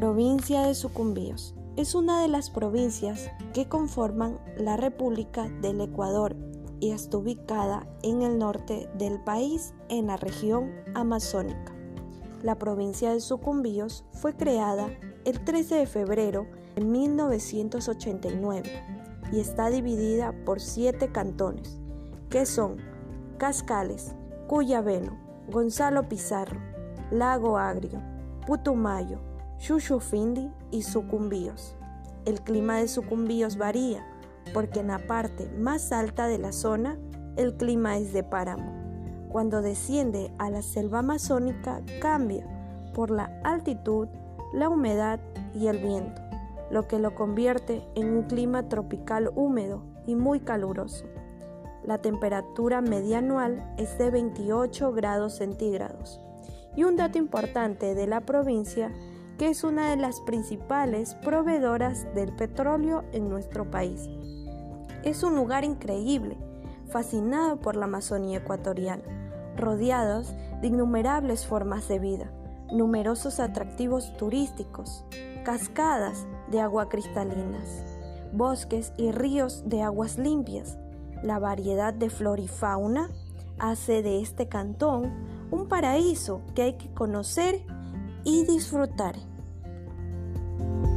Provincia de Sucumbíos. Es una de las provincias que conforman la República del Ecuador y está ubicada en el norte del país, en la región amazónica. La provincia de Sucumbíos fue creada el 13 de febrero de 1989 y está dividida por siete cantones, que son Cascales, Cuyabeno, Gonzalo Pizarro, Lago Agrio, Putumayo, Xuxufindi y Sucumbíos. El clima de Sucumbíos varía porque en la parte más alta de la zona el clima es de páramo. Cuando desciende a la selva amazónica cambia por la altitud, la humedad y el viento, lo que lo convierte en un clima tropical húmedo y muy caluroso. La temperatura media anual es de 28 grados centígrados. Y un dato importante de la provincia que es una de las principales proveedoras del petróleo en nuestro país. Es un lugar increíble, fascinado por la Amazonía ecuatoriana, rodeados de innumerables formas de vida, numerosos atractivos turísticos, cascadas de agua cristalinas, bosques y ríos de aguas limpias. La variedad de flora y fauna hace de este cantón un paraíso que hay que conocer y disfrutar. Bye.